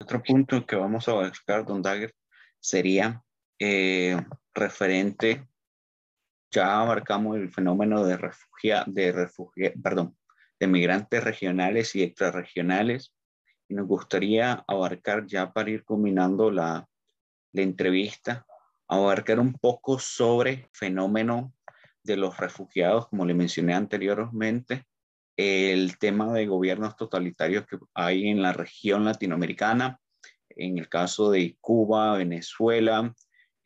Otro punto que vamos a abarcar, Don Dagger, sería eh, referente, ya abarcamos el fenómeno de refugia, de refugia, perdón, de migrantes regionales y extrarregionales, y nos gustaría abarcar ya para ir combinando la, la entrevista, abarcar un poco sobre fenómeno de los refugiados, como le mencioné anteriormente, el tema de gobiernos totalitarios que hay en la región latinoamericana, en el caso de Cuba, Venezuela,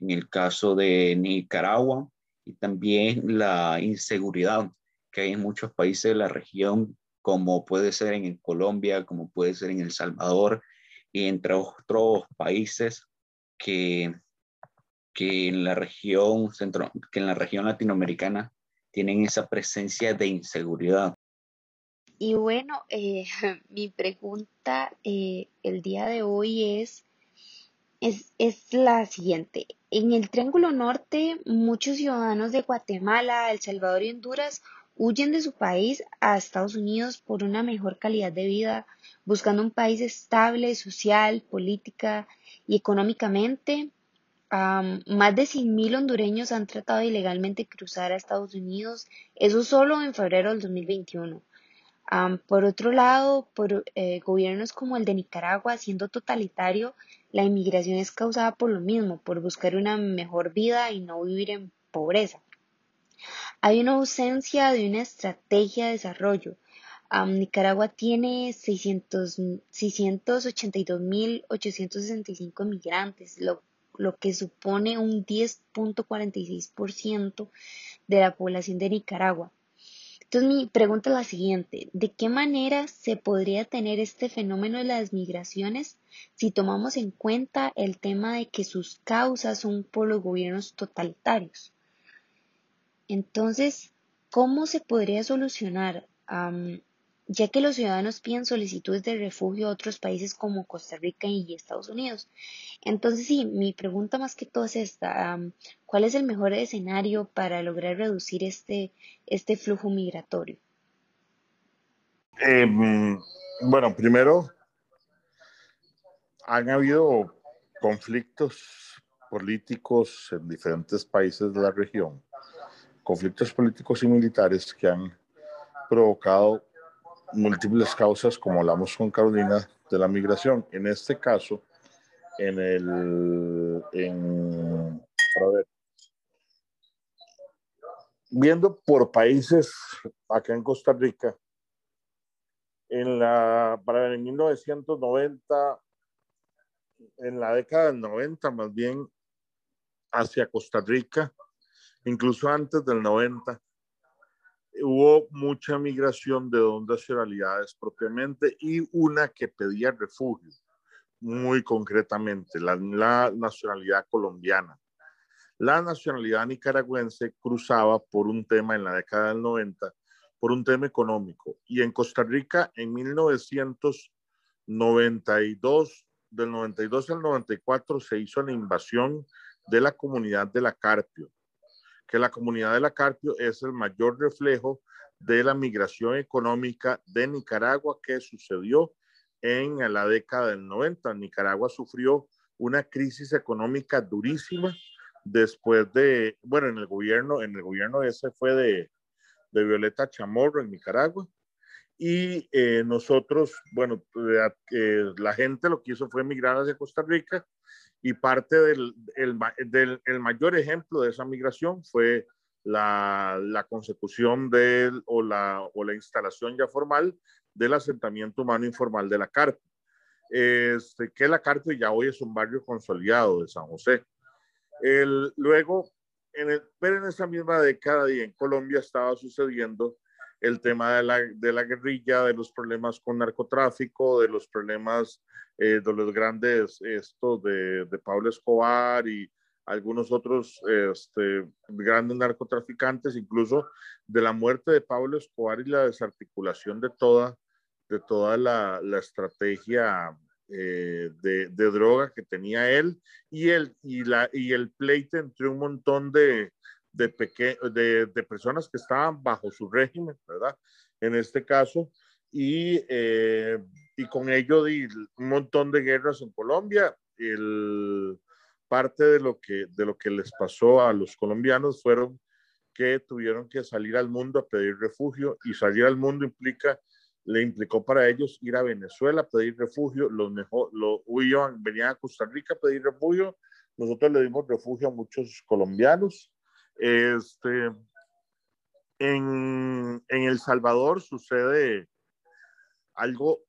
en el caso de Nicaragua y también la inseguridad que hay en muchos países de la región, como puede ser en Colombia, como puede ser en El Salvador y entre otros países que, que en la región centro, que en la región latinoamericana tienen esa presencia de inseguridad. Y bueno, eh, mi pregunta eh, el día de hoy es, es, es la siguiente. En el Triángulo Norte, muchos ciudadanos de Guatemala, El Salvador y Honduras huyen de su país a Estados Unidos por una mejor calidad de vida, buscando un país estable, social, política y económicamente. más de 100.000 hondureños han tratado ilegalmente cruzar a Estados Unidos, eso solo en febrero del 2021 por otro lado, por eh, gobiernos como el de Nicaragua, siendo totalitario, la inmigración es causada por lo mismo, por buscar una mejor vida y no vivir en pobreza. Hay una ausencia de una estrategia de desarrollo. Nicaragua tiene 682.865 migrantes, lo, lo que supone un 10.46% de la población de Nicaragua. Entonces mi pregunta es la siguiente, ¿de qué manera se podría tener este fenómeno de las migraciones si tomamos en cuenta el tema de que sus causas son por los gobiernos totalitarios? Entonces, ¿cómo se podría solucionar? Ya que los ciudadanos piden solicitudes de refugio a otros países como Costa Rica y Estados Unidos. Entonces, sí, mi pregunta más que todo es esta, ¿cuál es el mejor escenario para lograr reducir este, este flujo migratorio? Em, bueno, primero, han habido conflictos políticos en diferentes países de la región, conflictos políticos y militares que han provocado múltiples causas, como hablamos con Carolina, de la migración. En este caso, en el, en, viendo por países acá en Costa Rica, en la, para el 1990, en la década del 90 más bien, hacia Costa Rica, incluso antes del 90, hubo mucha migración de dos nacionalidades propiamente y una que pedía refugio, muy concretamente, la, nacionalidad colombiana. La nacionalidad nicaragüense cruzaba por un tema en la década del 90, por un tema económico. Y en Costa Rica, en 1992, del 92 al 94, se hizo la invasión de la comunidad de la Carpio que la comunidad de la Carpio es el mayor reflejo de la migración económica de Nicaragua que sucedió en la década del 90. Nicaragua sufrió una crisis económica durísima después de, bueno, en el gobierno, en el gobierno ese fue de, de Violeta Chamorro en Nicaragua. Y eh, nosotros, bueno, eh, la gente lo que hizo fue emigrar hacia Costa Rica y parte del, el mayor ejemplo de esa migración fue la, la consecución de, o, la, o la instalación ya formal del asentamiento humano informal de la Carpe. Este, que la Carpe ya hoy es un barrio consolidado de San José. El, luego, en el, pero en esa misma década y en Colombia estaba sucediendo el tema de la, de la guerrilla, de los problemas con narcotráfico, de los problemas eh, de los grandes, esto de, de, Pablo Escobar y algunos otros este, grandes narcotraficantes, incluso de la muerte de Pablo Escobar y la desarticulación de toda, de toda la, la estrategia eh, de, de, droga que tenía él y el, y, la, y el pleito entre un montón de, de, de, de, personas que estaban bajo su régimen, ¿verdad? En este caso, y eh, y con ello di un montón de guerras en Colombia. El, parte de lo, que, de lo que les pasó a los colombianos fueron que tuvieron que salir al mundo a pedir refugio y salir al mundo implica le implicó para ellos ir a Venezuela a pedir refugio, los mejor, lo huían, venían a Costa Rica a pedir refugio, nosotros le dimos refugio a muchos colombianos. Este, en, en El Salvador sucede algo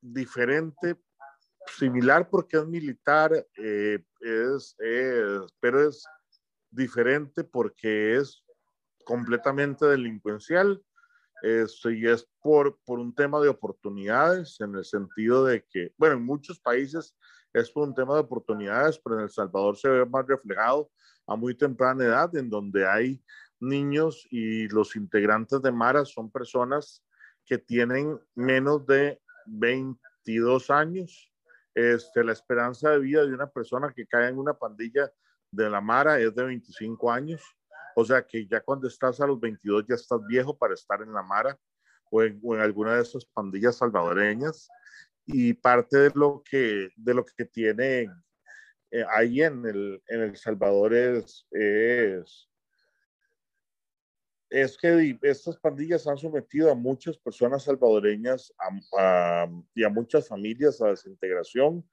diferente, similar porque es militar, eh, es, pero es diferente porque es completamente delincuencial este, y es por, por un tema de oportunidades, en el sentido de que, bueno, en muchos países es por un tema de oportunidades, pero en El Salvador se ve más reflejado a muy temprana edad, en donde hay niños y los integrantes de Mara son personas que tienen menos de 22 años. Este, la esperanza de vida de una persona que cae en una pandilla de la Mara es de 25 años. O sea que ya cuando estás a los 22 ya estás viejo para estar en la Mara o en, alguna de esas pandillas salvadoreñas. Y parte de lo que, de lo que tiene eh, ahí en el, en el Salvador es, es, es que estas pandillas han sometido a muchas personas salvadoreñas y a muchas familias a desintegración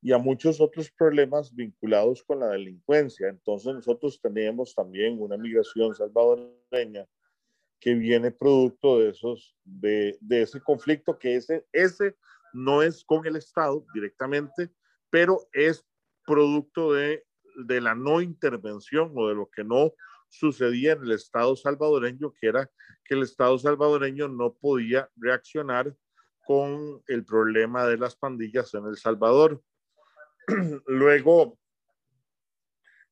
y a muchos otros problemas vinculados con la delincuencia. Entonces nosotros tenemos también una migración salvadoreña que viene producto de esos de, de, ese conflicto que ese ese no es con el Estado directamente, pero es producto de, de la no intervención o de lo que no sucedía en el Estado salvadoreño, que era que el Estado salvadoreño no podía reaccionar con el problema de las pandillas en El Salvador. Luego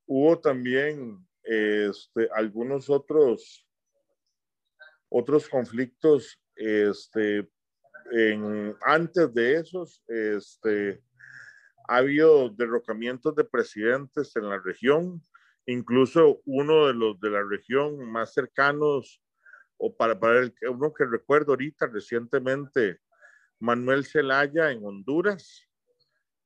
hubo también este, algunos otros, otros conflictos este, en, antes de esos. Este, ha habido derrocamientos de presidentes en la región, incluso uno de los de la región más cercanos, o para, para el, uno que recuerdo ahorita recientemente, Manuel Zelaya en Honduras,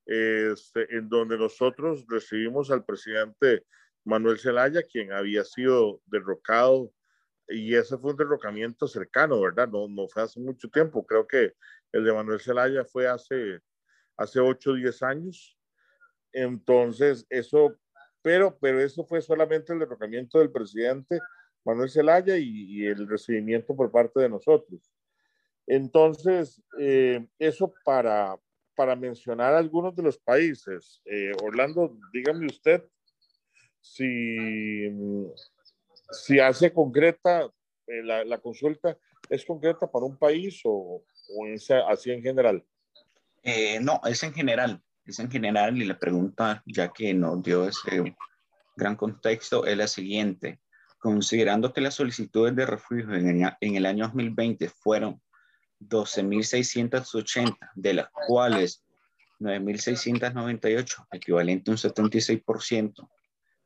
este, en donde nosotros recibimos al presidente Manuel Zelaya, quien había sido derrocado, y ese fue un derrocamiento cercano, ¿verdad? No, no fue hace mucho tiempo, creo que el de Manuel Zelaya fue hace, hace 8 o 10 años. Entonces, eso, pero, pero eso fue solamente el derrocamiento del presidente Manuel Zelaya y, el recibimiento por parte de nosotros. Entonces, eh, eso para, para mencionar algunos de los países. Eh, Orlando, dígame usted si, si hace concreta, eh, la, consulta es concreta para un país o, o es así en general. Eh, no, es en general, es en general y la pregunta, ya que nos dio ese gran contexto, es la siguiente. Considerando que las solicitudes de refugio en el, año 2020 fueron 12.680, de las cuales 9.698, equivalente a un 76%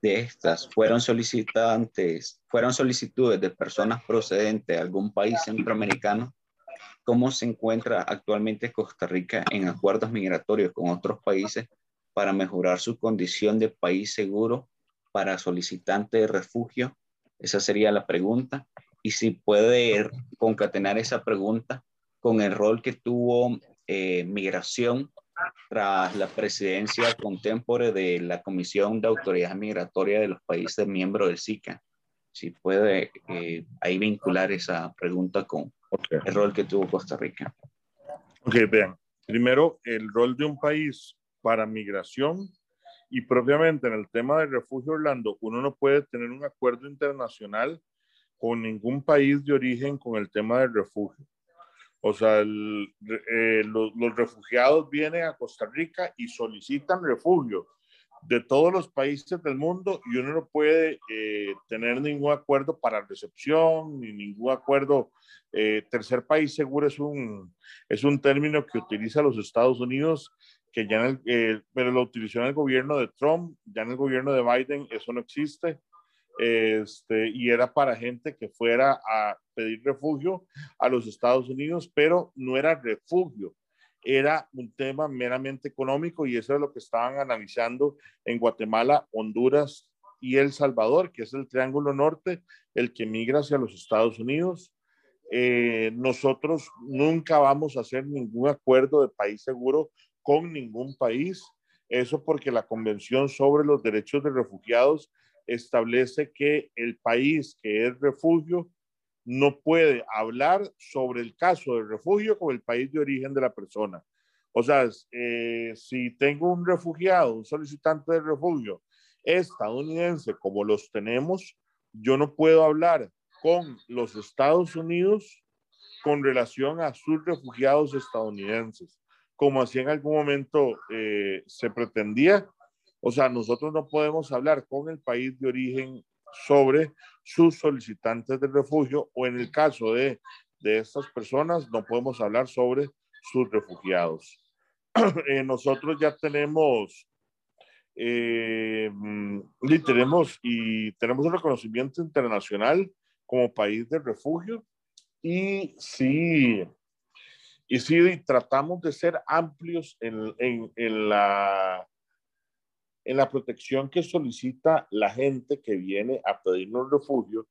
de estas, fueron solicitantes, fueron solicitudes de personas procedentes de algún país centroamericano. ¿Cómo se encuentra actualmente Costa Rica en acuerdos migratorios con otros países para mejorar su condición de país seguro para solicitantes de refugio? Esa sería la pregunta. Y si puede concatenar esa pregunta con el rol que tuvo eh, migración tras la presidencia contemporánea de la Comisión de Autoridad Migratoria de los países miembros del SICA. Si puede eh, ahí vincular esa pregunta con el rol que tuvo Costa Rica. Ok, vean. Primero, el rol de un país para migración y propiamente en el tema del refugio Orlando, uno no puede tener un acuerdo internacional con ningún país de origen con el tema del refugio. O sea, eh, los, refugiados vienen a Costa Rica y solicitan refugio de todos los países del mundo y uno no puede eh, tener ningún acuerdo para recepción ni ningún acuerdo. Eh, tercer país seguro es un, es un término que utiliza los Estados Unidos, que ya en el, pero lo utilizó en el gobierno de Trump, ya en el gobierno de Biden eso no existe este, y era para gente que fuera a pedir refugio a los Estados Unidos, pero no era refugio, era un tema meramente económico y eso es lo que estaban analizando en Guatemala, Honduras y El Salvador, que es el Triángulo Norte, el que migra hacia los Estados Unidos. Eh, nosotros nunca vamos a hacer ningún acuerdo de país seguro con ningún país. Eso porque la Convención sobre los Derechos de Refugiados establece que el país que es refugio no puede hablar sobre el caso del refugio con el país de origen de la persona. O sea, eh, si tengo un refugiado, un solicitante de refugio estadounidense como los tenemos, yo no puedo hablar con los Estados Unidos con relación a sus refugiados estadounidenses, como así en algún momento eh, se pretendía. O sea, nosotros no podemos hablar con el país de origen sobre sus solicitantes de refugio o en el caso de, de estas personas no podemos hablar sobre sus refugiados. Eh, nosotros ya tenemos eh, mm, y tenemos y tenemos un reconocimiento internacional como país de refugio y sí y sí tratamos de ser amplios en, en, en la en la protección que solicita la gente que viene a pedirnos refugio,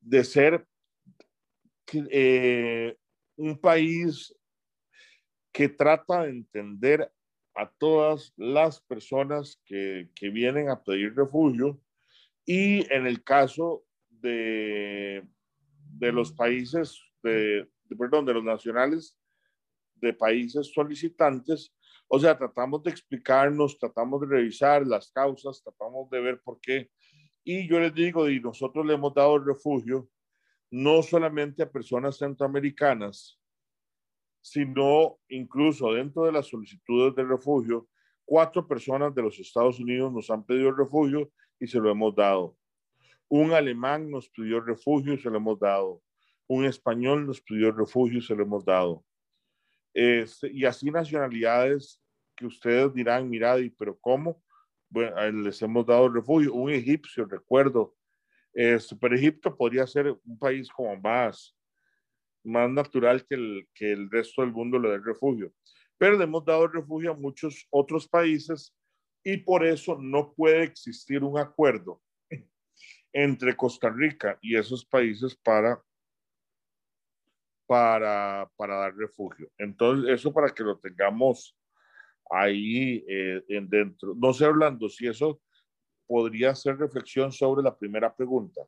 de ser eh, un país que trata de entender a todas las personas que, que vienen a pedir refugio y en el caso de, de los países, de, perdón, de los nacionales de países solicitantes, o sea, tratamos de explicarnos, tratamos de revisar las causas, tratamos de ver por qué. Y yo les digo, y nosotros le hemos dado refugio no solamente a personas centroamericanas, sino incluso dentro de las solicitudes de refugio, cuatro personas de los Estados Unidos nos han pedido refugio y se lo hemos dado. Un alemán nos pidió refugio y se lo hemos dado. Un español nos pidió refugio y se lo hemos dado. Este, y así nacionalidades que ustedes dirán, mira, pero ¿cómo? Bueno, les hemos dado refugio. Un egipcio, recuerdo. Este, pero Egipto podría ser un país como más, más natural que el, que el resto del mundo le dé refugio. Pero le hemos dado refugio a muchos otros países y por eso no puede existir un acuerdo entre Costa Rica y esos países para para, para dar refugio. Entonces, eso para que lo tengamos ahí eh, en dentro. No sé, Orlando, si eso podría ser reflexión sobre la primera pregunta.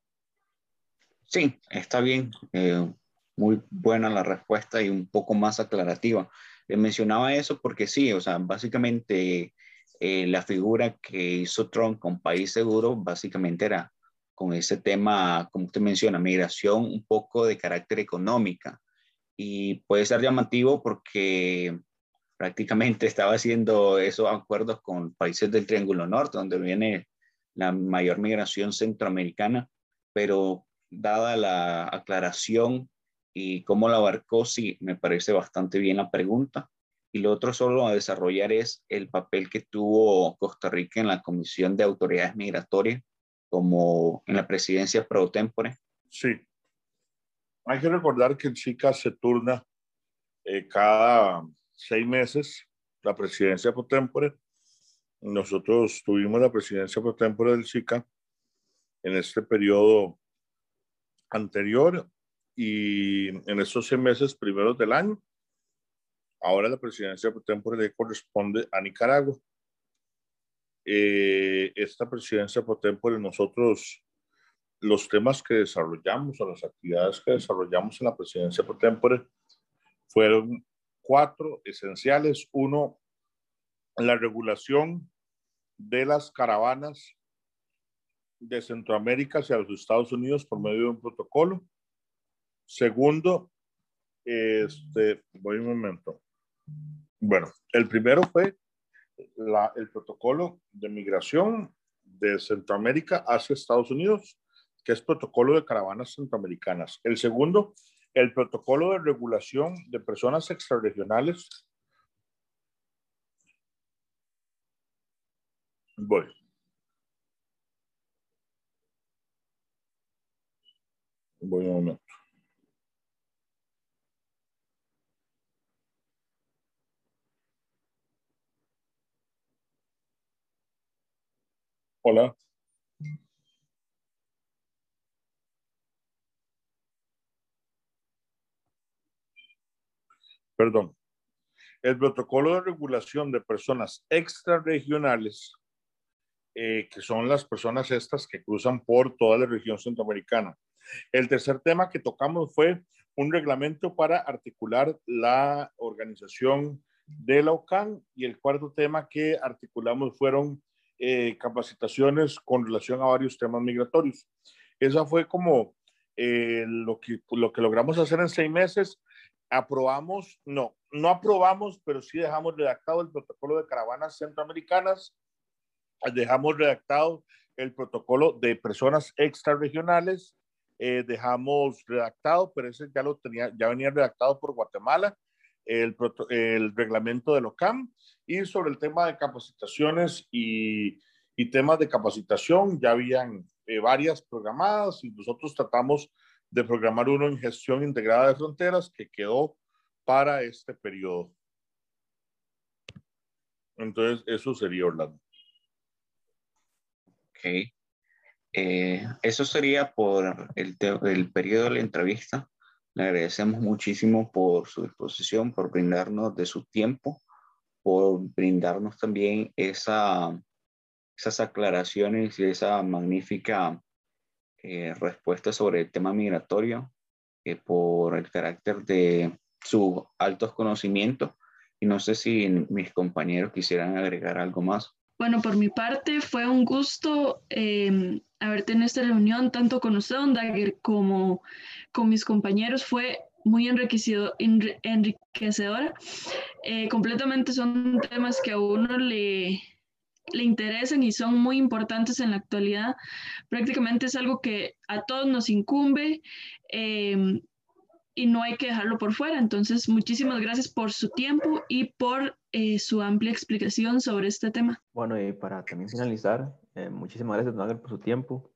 Sí, está bien. Eh, muy buena la respuesta y un poco más aclarativa. Le mencionaba eso porque sí, o sea, básicamente eh, la figura que hizo Trump con País Seguro básicamente era con ese tema, como usted menciona, migración un poco de carácter económica y puede ser llamativo porque prácticamente estaba haciendo esos acuerdos con países del Triángulo Norte, donde viene la mayor migración centroamericana, pero dada la aclaración y cómo la abarcó, sí, me parece bastante bien la pregunta. Y lo otro solo a desarrollar es el papel que tuvo Costa Rica en la Comisión de Autoridades Migratorias, como en la presidencia pro tempore. Sí, hay que recordar que el SICA se turna eh, cada seis meses la presidencia pro tempore. Nosotros tuvimos la presidencia pro tempore del SICA en este periodo anterior y en estos seis meses primeros del año. Ahora la presidencia pro tempore corresponde a Nicaragua. Eh, esta presidencia pro tempore nosotros los temas que desarrollamos o las actividades que desarrollamos en la presidencia por tempore fueron cuatro esenciales. Uno, la regulación de las caravanas de Centroamérica hacia los Estados Unidos por medio de un protocolo. Segundo, este, voy un momento. Bueno, el primero fue la, el protocolo de migración de Centroamérica hacia Estados Unidos que es protocolo de caravanas centroamericanas. El segundo, el protocolo de regulación de personas extrarregionales. Voy. Voy un momento. Hola. Perdón. El protocolo de regulación de personas extrarregionales, eh, que son las personas estas que cruzan por toda la región centroamericana. El tercer tema que tocamos fue un reglamento para articular la organización de la OCAN y el cuarto tema que articulamos fueron eh, capacitaciones con relación a varios temas migratorios. Esa fue como eh, lo, que, lo que logramos hacer en seis meses. Aprobamos, no, no aprobamos, pero sí dejamos redactado el protocolo de caravanas centroamericanas, dejamos redactado el protocolo de personas extrarregionales, eh, dejamos redactado, pero ese ya lo tenía, ya venía redactado por Guatemala, el, el reglamento del OCAM y sobre el tema de capacitaciones y, y temas de capacitación, ya habían eh, varias programadas y nosotros tratamos de programar uno en gestión integrada de fronteras que quedó para este periodo. Entonces, eso sería Orlando. Ok. Eh, eso sería por el, el periodo de la entrevista. Le agradecemos muchísimo por su disposición, por brindarnos de su tiempo, por brindarnos también esa, esas aclaraciones y esa magnífica eh, respuesta sobre el tema migratorio, eh, por el carácter de sus altos conocimientos. Y no sé si mis compañeros quisieran agregar algo más. Bueno, por mi parte fue un gusto eh, haber tenido esta reunión tanto con usted, Don Dagger, como con mis compañeros. Fue muy enriquecido, enriquecedora. Eh, completamente son temas que a uno le, le interesan y son muy importantes en la actualidad. Prácticamente es algo que a todos nos incumbe. Eh, y no hay que dejarlo por fuera. Entonces, muchísimas gracias por su tiempo y por eh, su amplia explicación sobre este tema. Bueno, y para también finalizar, eh, muchísimas gracias, Don por su tiempo.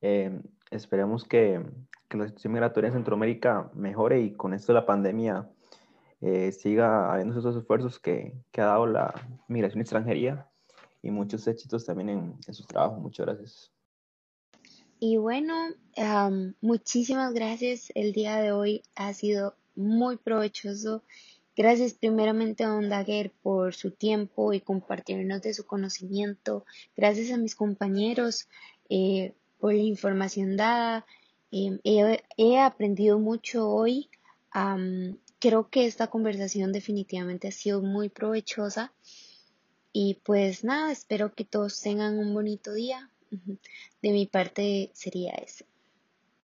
Eh, esperemos que, que, la situación migratoria en Centroamérica mejore y con esto la pandemia siga habiendo esos esfuerzos que, que, ha dado la migración extranjería y muchos éxitos también en, en su trabajo. Muchas gracias. Y bueno, muchísimas gracias. El día de hoy ha sido muy provechoso. Gracias primeramente a Don Daguer por su tiempo y compartirnos de su conocimiento. Gracias a mis compañeros eh, por la información dada. Em, he, aprendido mucho hoy. creo que esta conversación definitivamente ha sido muy provechosa. Y pues nada, espero que todos tengan un bonito día. De mi parte sería ese.